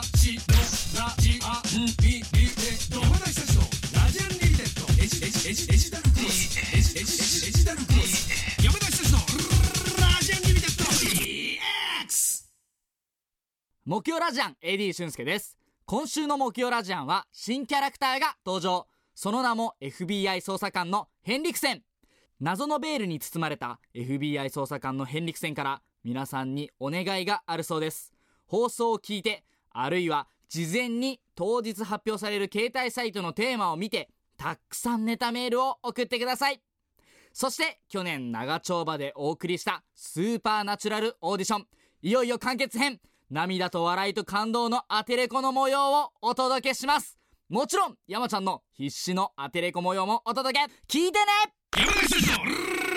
ちのラジの木曜ラジアン AD 俊介です。今週の木曜ラジアンは新キャラクターが登場。その名も FBI 捜査官のヘンリクセン。謎のベールに包まれた FBI 捜査官のヘンリクセンから皆さんにお願いがあるそうです。放送を聞いてあるいは事前に当日発表される携帯サイトのテーマを見てたくさんネタメールを送ってください。そして去年長丁場でお送りしたスーパーナチュラルオーディション。いよいよ完結編。涙と笑いと感動のアテレコの模様をお届けします。もちろん山ちゃんの必死のアテレコ模様もお届け。聞いてね。